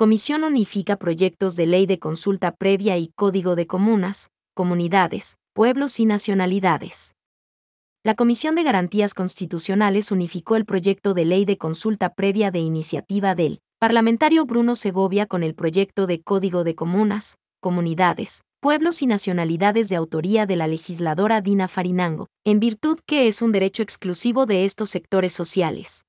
Comisión unifica proyectos de ley de consulta previa y código de comunas, comunidades, pueblos y nacionalidades. La Comisión de Garantías Constitucionales unificó el proyecto de ley de consulta previa de iniciativa del parlamentario Bruno Segovia con el proyecto de Código de Comunas, Comunidades, Pueblos y Nacionalidades de autoría de la legisladora Dina Farinango, en virtud que es un derecho exclusivo de estos sectores sociales.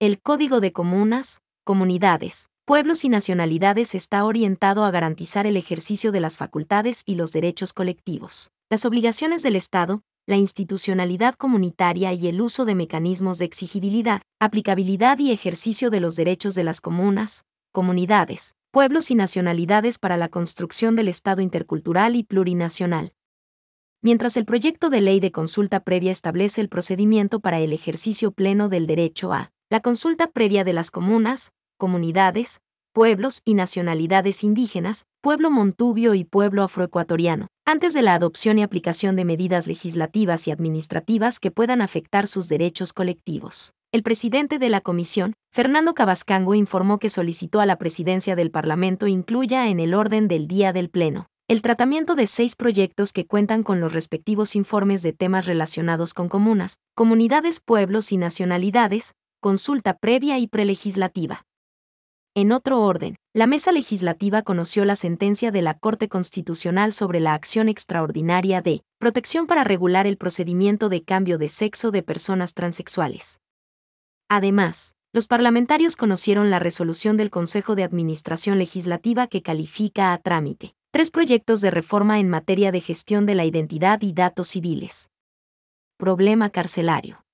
El Código de Comunas, Comunidades, Pueblos y Nacionalidades está orientado a garantizar el ejercicio de las facultades y los derechos colectivos, las obligaciones del Estado, la institucionalidad comunitaria y el uso de mecanismos de exigibilidad, aplicabilidad y ejercicio de los derechos de las comunas, comunidades, pueblos y nacionalidades para la construcción del Estado intercultural y plurinacional. Mientras el proyecto de ley de consulta previa establece el procedimiento para el ejercicio pleno del derecho a la consulta previa de las comunas, comunidades, pueblos y nacionalidades indígenas, pueblo montubio y pueblo afroecuatoriano, antes de la adopción y aplicación de medidas legislativas y administrativas que puedan afectar sus derechos colectivos. El presidente de la comisión, Fernando Cabascango, informó que solicitó a la presidencia del Parlamento incluya en el orden del día del Pleno el tratamiento de seis proyectos que cuentan con los respectivos informes de temas relacionados con comunas, comunidades, pueblos y nacionalidades, consulta previa y prelegislativa. En otro orden, la mesa legislativa conoció la sentencia de la Corte Constitucional sobre la acción extraordinaria de protección para regular el procedimiento de cambio de sexo de personas transexuales. Además, los parlamentarios conocieron la resolución del Consejo de Administración Legislativa que califica a trámite tres proyectos de reforma en materia de gestión de la identidad y datos civiles. Problema carcelario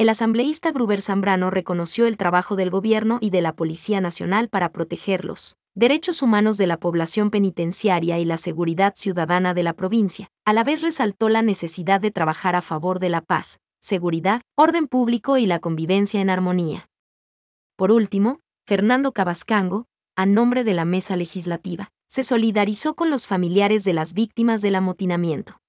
el asambleísta Gruber Zambrano reconoció el trabajo del gobierno y de la Policía Nacional para proteger los derechos humanos de la población penitenciaria y la seguridad ciudadana de la provincia. A la vez resaltó la necesidad de trabajar a favor de la paz, seguridad, orden público y la convivencia en armonía. Por último, Fernando Cabascango, a nombre de la mesa legislativa, se solidarizó con los familiares de las víctimas del amotinamiento.